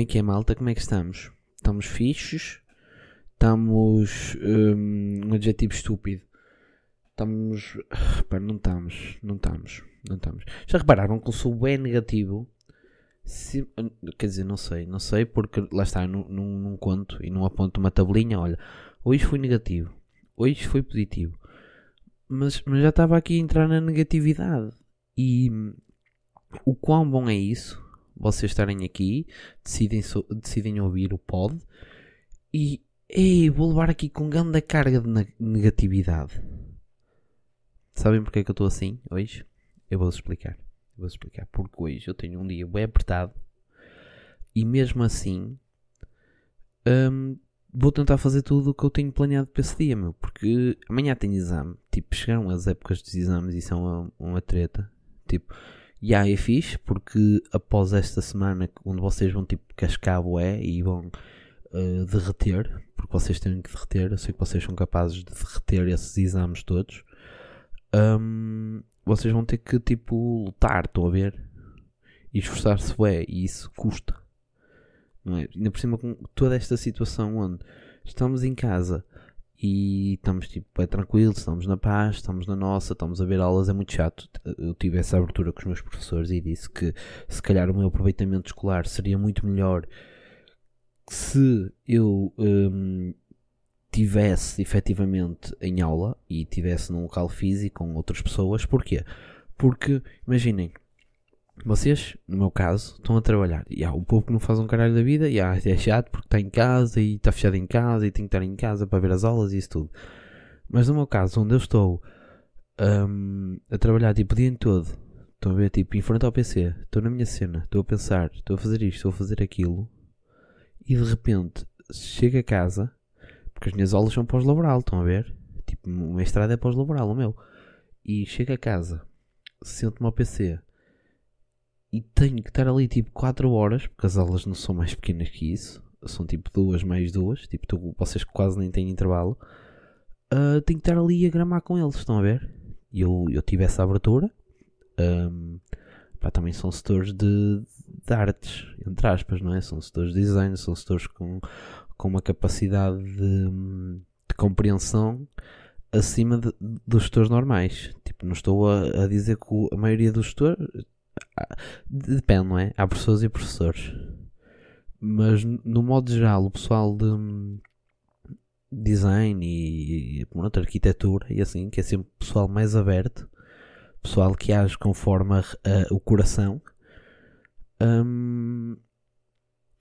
é que é, malta? Como é que estamos? Estamos fixos? Estamos. hum, Um, adjetivo estúpido. Estamos. Pá, não estamos. Não estamos. Não estamos. Já repararam que eu sou bem negativo? Se- quer dizer, não sei. Não sei porque lá está, não, não, conto e não aponto uma tabelinha. Olha, hoje fui negativo. Hoje foi positivo. Mas, mas já estava aqui a entrar na negatividade. E hum, o quão bom é isso? Vocês estarem aqui, decidem, decidem ouvir o pod e ei, vou levar aqui com grande carga de ne- negatividade. Sabem porque é que eu estou assim hoje? Eu vou explicar. Eu vou explicar. Porque hoje eu tenho um dia bem apertado e mesmo assim hum, vou tentar fazer tudo o que eu tenho planeado para esse dia, meu. Porque amanhã tenho exame. Tipo, chegaram as épocas dos exames e são uma, uma treta. Tipo, e aí é fixe porque após esta semana onde vocês vão tipo cascar bué e vão uh, derreter, porque vocês têm que derreter, eu sei que vocês são capazes de derreter esses exames todos, hum, vocês vão ter que tipo lutar, estão a ver? E esforçar-se bué, e isso custa. Não é? Ainda por cima com toda esta situação onde estamos em casa e estamos tipo é tranquilo, estamos na paz, estamos na nossa, estamos a ver aulas, é muito chato. Eu tive essa abertura com os meus professores e disse que se calhar o meu aproveitamento escolar seria muito melhor se eu hum, tivesse efetivamente em aula e tivesse num local físico com outras pessoas. Porquê? Porque imaginem, vocês, no meu caso, estão a trabalhar. E há o povo que não faz um caralho da vida, e há, é chato porque está em casa e está fechado em casa e tem que estar em casa para ver as aulas e isso tudo. Mas no meu caso, onde eu estou hum, a trabalhar tipo o dia todo, estou a ver tipo em frente ao PC, estou na minha cena, estou a pensar, estou a fazer isto, estou a fazer aquilo, e de repente chego a casa, porque as minhas aulas são pós-laboral, estão a ver? Tipo, o mestrado é pós-laboral, o meu. E chego a casa, sento-me ao PC e tenho que estar ali tipo 4 horas, porque as aulas não são mais pequenas que isso, são tipo 2 mais 2, tipo tu- vocês quase nem têm intervalo. ah, tenho que estar ali a gramar com eles, estão a ver? Eu, eu tive essa abertura. ahm, pá, também são setores de, de artes, entre aspas, não é? São setores de design, são setores com, com uma capacidade de, de compreensão acima de- dos setores normais. Tipo, não estou a, a dizer que a maioria dos setores depende, não é? Há professores e professores. Mas no modo geral, o pessoal de hum, design e, pronto, arquitetura e assim, que é sempre pessoal mais aberto, pessoal que age conforme a- a- o coração, hum,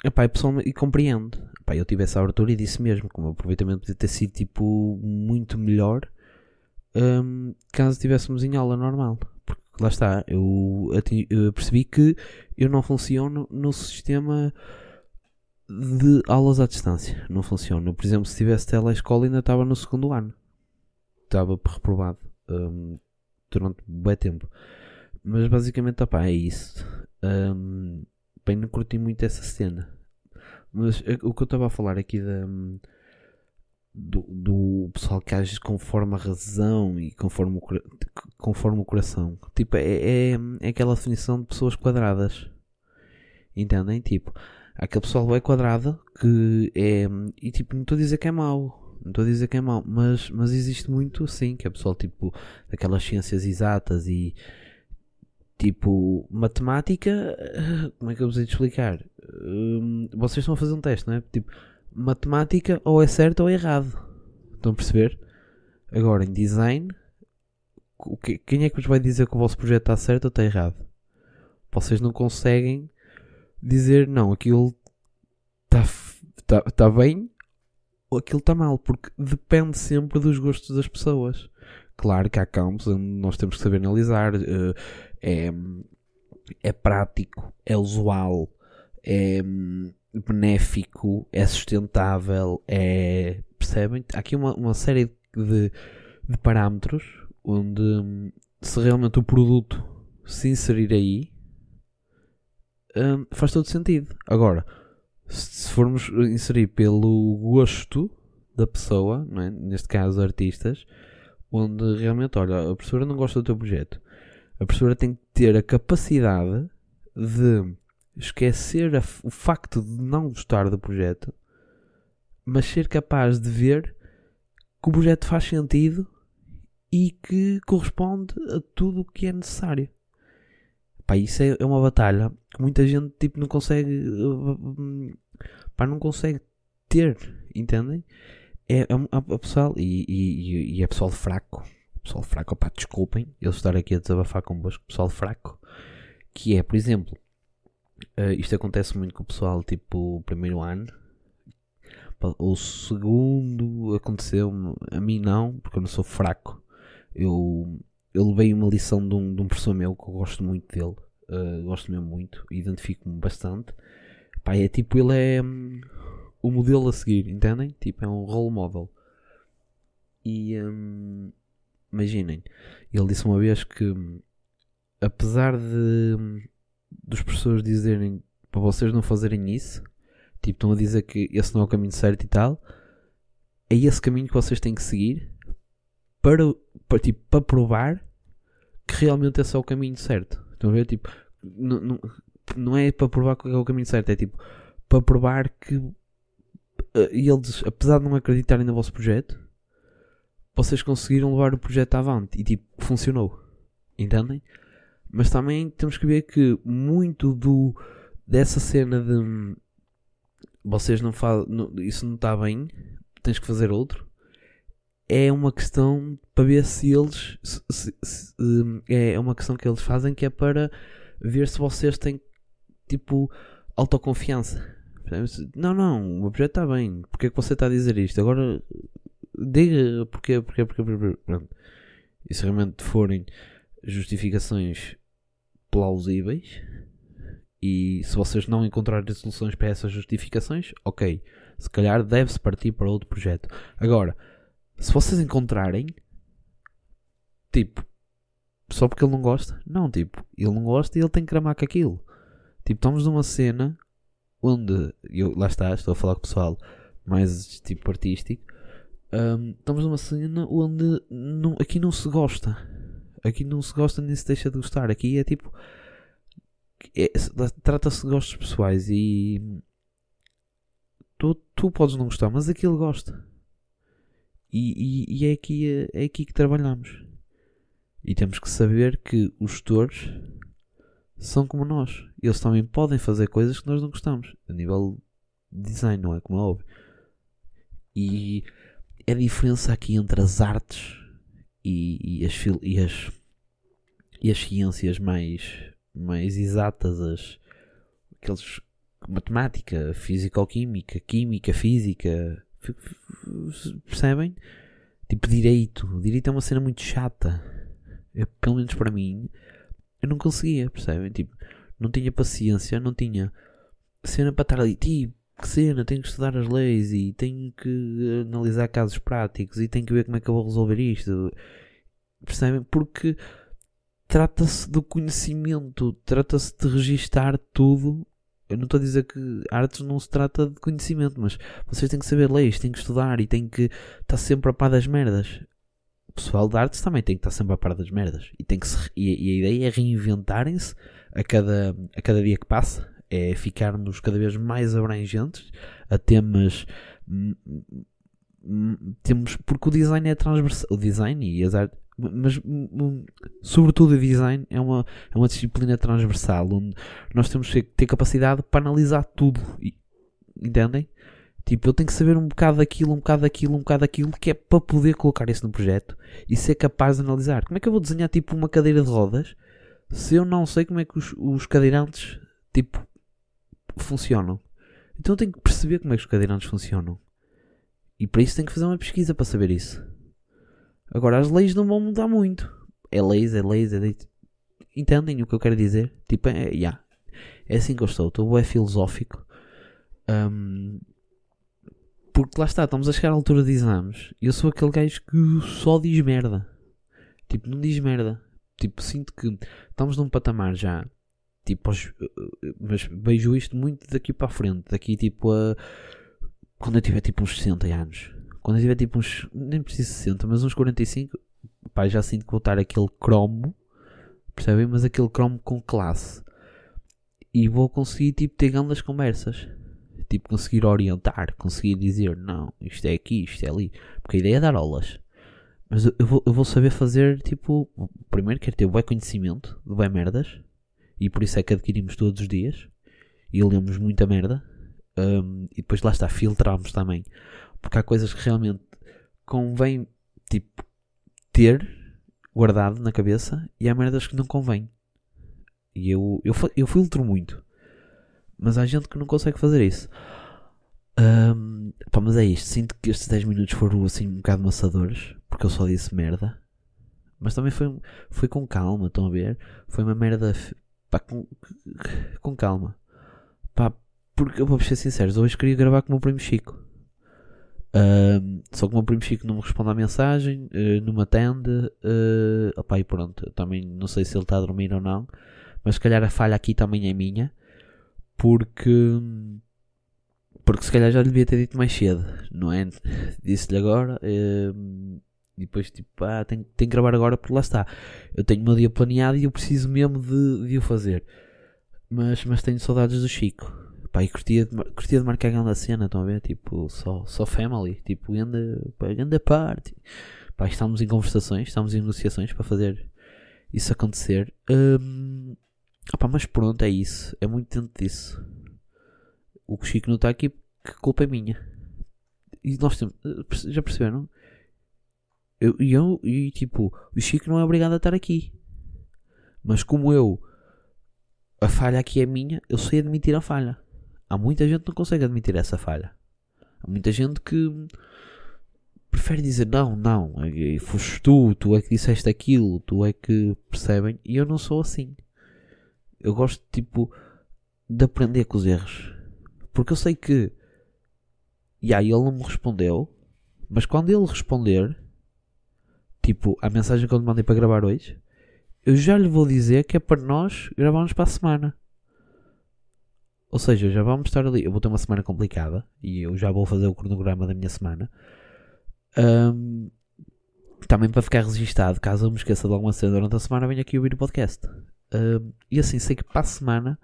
epá, e, pessoal, e compreende. Epá, eu tive essa abertura e disse mesmo que o meu aproveitamento podia ter sido tipo muito melhor hum, caso estivéssemos em aula normal. Lá está, eu, eu percebi que eu não funciono no sistema de aulas à distância. Não funciona. Por exemplo, se tivesse telescola ainda estava no segundo ano. Estava reprovado hum, durante bem tempo. Mas basicamente, opá, é isso. Hum, bem, não curti muito essa cena. Mas eh, o que eu estava a falar aqui da, hum, do, do pessoal que age conforme a razão e conforme o, conforme o coração. Tipo, é, é, é aquela definição de pessoas quadradas. Entendem? Tipo, aquele pessoal bem quadrado que é. E tipo, não estou a dizer que é mau. Não estou a dizer que é mau, mas, mas existe muito sim, que é pessoal tipo daquelas ciências exatas e tipo matemática. eh, Como é que eu vos hei de explicar? Hum, vocês estão a fazer um teste, não é? Tipo, matemática ou é certo ou é errado. Estão a perceber? Agora, em design, quem é que vos vai dizer que o vosso projeto está certo ou está errado? Vocês não conseguem dizer não, aquilo está tá, tá bem ou aquilo está mal, porque depende sempre dos gostos das pessoas. Claro que há campos onde nós temos que saber analisar, eh, é, é prático, é usual, é benéfico, é sustentável, é. Percebem? Há aqui uma, uma série de, de parâmetros onde hum, se realmente o produto se inserir aí hum, faz todo sentido. Agora, se formos inserir pelo gosto da pessoa, é? neste caso artistas, onde realmente, olha, a professora não gosta do teu projeto, a professora tem que ter a capacidade de esquecer a, o facto de não gostar do projeto, mas ser capaz de ver que o projeto faz sentido e que corresponde a tudo o que é necessário. Pá, isso é, é uma batalha que muita gente tipo, não consegue. Pá, não consegue ter, entendem? É, é a pessoal, e, e, e é pessoal fraco, pessoal fraco, pá, desculpem eu estar aqui a desabafar convosco, pessoal fraco, que é, por exemplo, uh, isto acontece muito com o pessoal, tipo, primeiro ano, o segundo aconteceu a mim não, porque eu não sou fraco, eu, eu levei uma lição de um, de um professor meu que eu gosto muito dele, uh, gosto mesmo muito, identifico-me bastante, pá, é tipo, ele é... Hum, o modelo a seguir, entendem? Tipo, é um role model. E hum, imaginem, ele disse uma vez que apesar de dos professores dizerem para vocês não fazerem isso, tipo, estão a dizer que esse não é o caminho certo e tal, é esse caminho que vocês têm que seguir para, para, tipo, para provar que realmente esse é o caminho certo. Estão a ver? Tipo, não, não, não é para provar que é o caminho certo, é tipo para provar que uh, eles, apesar de não acreditarem no vosso projeto, vocês conseguiram levar o projeto avante e tipo, funcionou. Entendem? Mas também temos que ver que muito do dessa cena de vocês não fazem, isso não está bem, tens que fazer outro. É uma questão para ver se eles se, se, se, hum, é uma questão que eles fazem que é para ver se vocês têm tipo autoconfiança. Não, não, o projeto está bem. Porque é que você está a dizer isto? Agora diga porque, porque, porque, porque pronto. E se realmente forem justificações plausíveis e se vocês não encontrarem soluções para essas justificações, ok, se calhar deve-se partir para outro projeto. Agora, se vocês encontrarem, tipo, só porque ele não gosta, não, tipo, ele não gosta e ele tem que cramar com aquilo. Tipo, estamos numa cena onde, eu, lá está, estou a falar com o pessoal mais tipo artístico, um, estamos numa cena onde não, aqui não se gosta. Aqui não se gosta nem se deixa de gostar. Aqui é tipo. É, Trata-se de gostos pessoais e. Tu, tu podes não gostar, mas aquilo gosta. E, e, e, é, aqui, é aqui que trabalhamos. E temos que saber que os gestores são como nós. Eles também podem fazer coisas que nós não gostamos. A nível de design, não é? Como é óbvio. E a diferença aqui entre as artes e, e, as, e, as, e as ciências mais, mais exatas, as, aqueles matemática, físico-química, química, física, percebem? Tipo direito. Direito é uma cena muito chata. Eu, pelo menos para mim, eu não conseguia, percebem? Tipo, não tinha paciência, não tinha cena para estar ali, tipo, que cena, tenho que estudar as leis e tenho que analisar casos práticos e tenho que ver como é que eu vou resolver isto. Percebem? Porque trata-se do conhecimento, trata-se de registar tudo. Eu não estou a dizer que artes não se trata de conhecimento, mas vocês têm que saber leis, têm que estudar e têm que estar sempre a par das merdas pessoal de artes também tem que estar sempre a par das merdas. E, tem que se, e, e a ideia é reinventarem-se a cada, a cada dia que passa. É ficarmos cada vez mais abrangentes a temas. Temos, porque o design é transversal. O design e as artes. Mas, sobretudo, o design é uma, é uma disciplina transversal onde nós temos que ter capacidade para analisar tudo. Entendem? Tipo, eu tenho que saber um bocado daquilo, um bocado daquilo, um bocado daquilo, que é para poder colocar isso no projeto e ser capaz de analisar. Como é que eu vou desenhar tipo uma cadeira de rodas se eu não sei como é que os, os cadeirantes tipo funcionam? Então eu tenho que perceber como é que os cadeirantes funcionam. E para isso tenho que fazer uma pesquisa para saber isso. Agora as leis não vão mudar muito. É leis, é leis, é leis. Entendem o que eu quero dizer? Tipo, é, yeah. é assim que eu estou. Estou é filosófico. Um, porque lá está, estamos a chegar à altura de exames. Eu sou aquele gajo que só diz merda. Tipo, não diz merda. Tipo, sinto que estamos num patamar já. Tipo, mas vejo isto muito daqui para a frente. Daqui, tipo, a. Quando eu tiver tipo uns 60 anos. Quando eu tiver tipo uns. Nem preciso 60, mas uns 45. Pá, já sinto que vou estar aquele cromo. Percebem? Mas aquele cromo com classe. e vou conseguir tipo ter grandes conversas. Tipo, conseguir orientar, conseguir dizer, não, isto é aqui, isto é ali. Porque a ideia é dar aulas. Mas eu vou, eu vou saber fazer, tipo, primeiro quero ter bom conhecimento de bem merdas. E por isso é que adquirimos todos os dias. E lemos muita merda. Um, e depois lá está, filtramos também. Porque há coisas que realmente convém, tipo, ter guardado na cabeça. E há merdas que não convém. E eu, eu, eu filtro muito. Mas há gente que não consegue fazer isso. Um, pá, mas é isto. Sinto que estes 10 minutos foram assim um bocado maçadores. Porque eu só disse merda. Mas também foi, foi com calma, estão a ver? Foi uma merda pá, com, com calma. Pá, porque eu vou ser sincero, hoje queria gravar com o meu primo Chico. Um, só que o meu primo Chico não me responde à mensagem, uh, não me atende. Uh, opá, e pronto, também não sei se ele está a dormir ou não. Mas se calhar a falha aqui também é minha. Porque. Porque se calhar já lhe devia ter dito mais cedo, não é? Disse-lhe agora. Uh, e depois, tipo, ah, tenho, tenho que gravar agora porque lá está. Eu tenho o meu dia planeado e eu preciso mesmo de, de o fazer. Mas, mas tenho saudades do Chico. Pá, e curtia de, curtia de marcar a cena, estão a ver? Tipo, só, só family. Tipo, anda, pá, party. Pá, estamos em conversações, estamos em negociações para fazer isso acontecer. Um, opá, mas pronto, é isso. É muito dentro disso. O que Chico não está aqui, que culpa é minha. E nós temos, já perceberam? Eu, eu, e tipo, o Chico não é obrigado a estar aqui. Mas como eu, a falha aqui é minha, eu sei admitir a falha. Há muita gente que não consegue admitir essa falha. Há muita gente que prefere dizer não, não, é, foste tu, tu é que disseste aquilo, tu é que percebem. E eu não sou assim. Eu gosto, tipo, de aprender com os erros. Porque eu sei que. E aí ele não me respondeu. Mas quando ele responder, tipo, a mensagem que eu lhe mandei para gravar hoje, eu já lhe vou dizer que é para nós gravarmos para a semana. Ou seja, já vamos estar ali. Eu vou ter uma semana complicada e eu já vou fazer o cronograma da minha semana. Um, também para ficar registado, caso eu me esqueça de alguma cena durante a semana, venho aqui ouvir o podcast. Um, e assim, sei que para a semana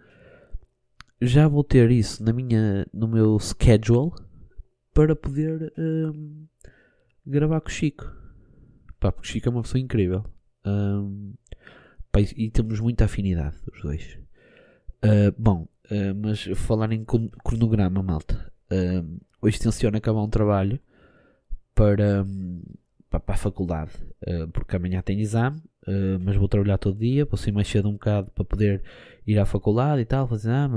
já vou ter isso na minha, no meu schedule para poder um, gravar com o Chico. Pá, porque Chico é uma pessoa incrível. Um, pá, e, temos muita afinidade, os dois. Uh, bom, uh, mas falar em cronograma, malta. Uh, hoje tenciono acabar um trabalho para, um, para, para, a faculdade. porque amanhã tem exame, mas vou trabalhar todo dia. Vou sair mais cedo um bocado para poder ir à faculdade e tal, fazer exame,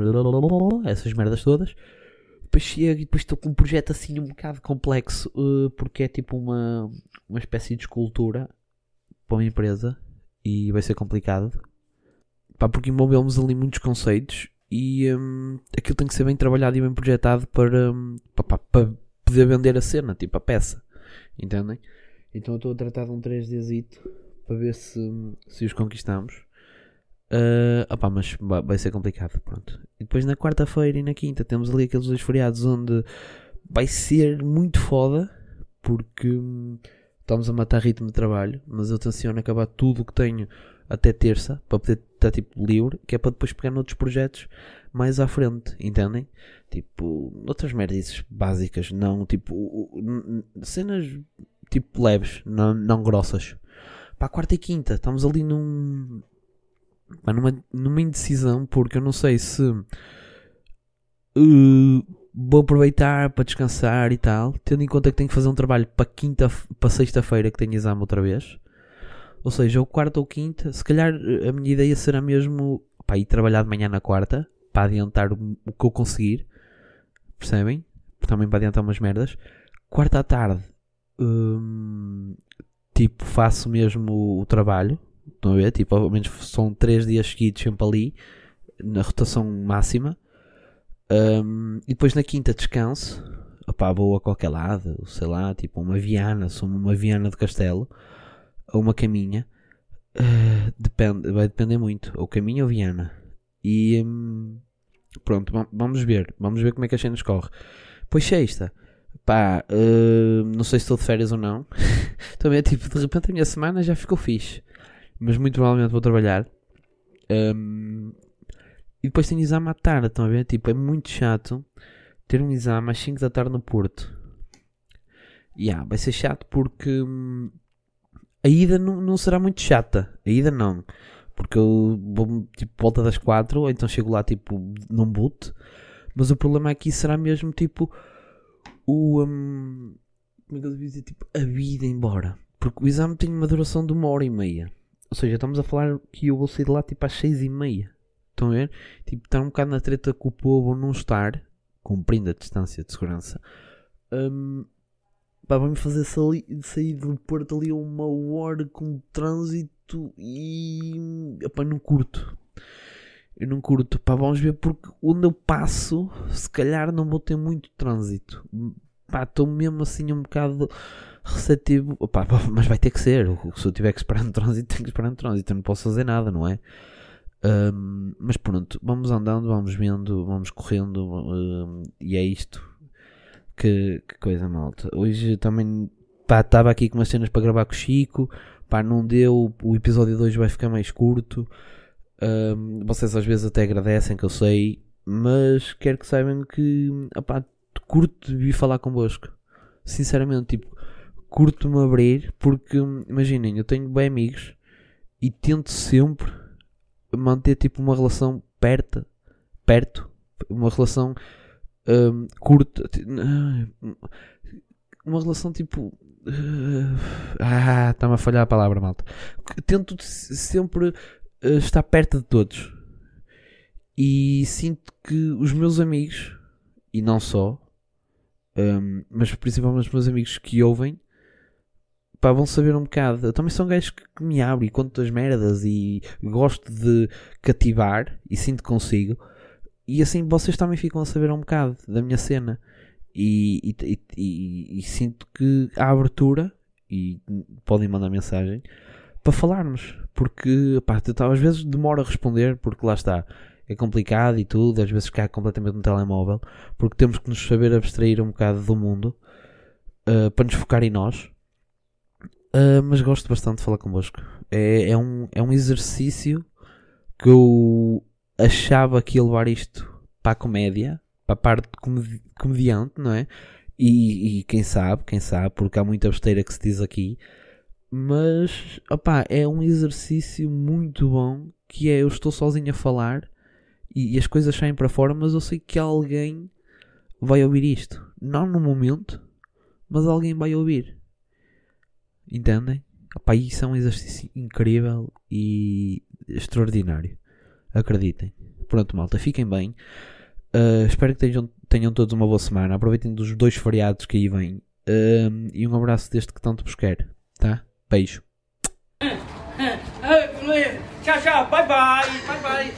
essas merdas todas depois chego e depois estou com um projeto assim um bocado complexo, uh, porque é tipo uma, uma espécie de escultura para uma empresa e vai ser complicado. Pá, porque envolvemos ali muitos conceitos e um, aquilo tem que ser bem trabalhado e bem projetado para, um, para, para poder vender a cena, tipo a peça. Entendem? Então eu estou a tratar de um 3D para ver se, se os conquistamos. Uh, opá, mas vai ser complicado. Pronto. E depois na quarta-feira e na quinta temos ali aqueles dois feriados onde vai ser muito foda porque hum, estamos a matar ritmo de trabalho. Mas eu tenciono acabar tudo o que tenho até terça para poder estar tipo livre, que é para depois pegar noutros projetos mais à frente, entendem? Tipo, outras merdas básicas, não tipo cenas tipo leves, não, não grossas. Para a quarta e quinta, estamos ali num numa, numa indecisão, porque eu não sei se uh, vou aproveitar para descansar e tal, tendo em conta que tenho que fazer um trabalho para quinta, para sexta-feira que tenho exame outra vez. Ou seja, ou quarta ou quinta, se calhar a minha ideia será mesmo para ir trabalhar de manhã na quarta, para adiantar o, que eu conseguir, percebem? Também para adiantar umas merdas. Quarta à tarde, hum, tipo, faço mesmo o, o trabalho, Estão a ver? Tipo, ao menos são 3 dias seguidos sempre ali, na rotação máxima. Um, e depois na quinta descanso. Opá, vou a qualquer lado, sei lá, tipo uma Viana, sou uma Viana de Castelo, ou uma caminha. Uh, depende, vai depender muito, ou caminho ou Viana. E um, pronto, vamos ver, vamos ver como é que a gente escorre. Pois sexta, pá, uh, não sei se estou de férias ou não. Também é tipo, de repente a minha semana já ficou fixe mas muito provavelmente vou trabalhar. Um, E depois tenho exame à tarde, estão a ver? Tipo, é muito chato ter um exame às 5 da tarde no Porto. Yeah, vai ser chato porque hum, a ida não, não será muito chata. A ida não. Porque eu vou tipo volta das 4, ou então chego lá tipo num boot. Mas o problema aqui será mesmo tipo o. Um, como é que eu devia dizer? Tipo, a vida embora. Porque o exame tem uma duração de uma hora e meia. Ou seja, estamos a falar que eu vou sair de lá tipo às 6 e meia. Estão a ver? Tipo, estar um bocado na treta com o povo não estar, cumprindo a distância de segurança. Um, pá, vai-me fazer sair, sair do Porto ali uma hora com trânsito e. Epá, não curto. Eu não curto. Pá, vamos ver porque onde eu passo, se calhar não vou ter muito trânsito. Pá, estou mesmo assim um bocado receptivo. Mas vai ter que ser. Se eu tiver que esperar no trânsito, tenho que esperar no trânsito. Eu não posso fazer nada, não é? Um, mas pronto, vamos andando, vamos vendo, vamos correndo um, e é isto. Que, que, coisa malta. Hoje também estava aqui com umas cenas para gravar com o Chico. Pá, não deu. O episódio de hoje vai ficar mais curto. Um, vocês às vezes até agradecem, que eu sei. Mas quero que saibam que opá, curto vir falar convosco. Sinceramente, tipo, curto-me abrir. Porque imaginem, eu tenho bem amigos e tento sempre manter tipo uma relação perto, perto, uma relação um, curta, uma relação tipo uh, ah, está-me a falhar a palavra, malta. Tento sempre uh, estar perto de todos e sinto que os meus amigos e não só, um, mas principalmente os meus amigos que ouvem pá, vão saber um bocado. Eu também sou um gajo que, que me abre e conto as merdas e gosto de cativar e sinto que consigo. E assim vocês também ficam a saber um bocado da minha cena. E, e, e, e sinto que há abertura e podem mandar mensagem para falarmos. Porque pá, eu, às vezes demora a responder, porque lá está. É complicado e tudo, às vezes cai completamente no telemóvel, porque temos que nos saber abstrair um bocado do mundo uh, para nos focar em nós Uh, mas gosto bastante de falar convosco. É, é, um, é um exercício que eu achava que ia levar isto para a comédia, para a parte comedi comediante, não é? E, e, quem sabe, quem sabe, porque há muita besteira que se diz aqui. Mas, opá, é um exercício muito bom que é eu estou sozinho a falar e, e as coisas saem para fora, mas eu sei que alguém vai ouvir isto. Não no momento, mas alguém vai ouvir. Entendem? Opa, isso é um exercício incrível e extraordinário. Acreditem. Pronto, malta, fiquem bem. Uh, espero que tenham, tenham todos uma boa semana. Aproveitem dos dois feriados que aí vêm. Uh, e um abraço deste que tanto vos quer. Tá? Beijo. Tchau, tchau. Bye, bye. Bye, bye.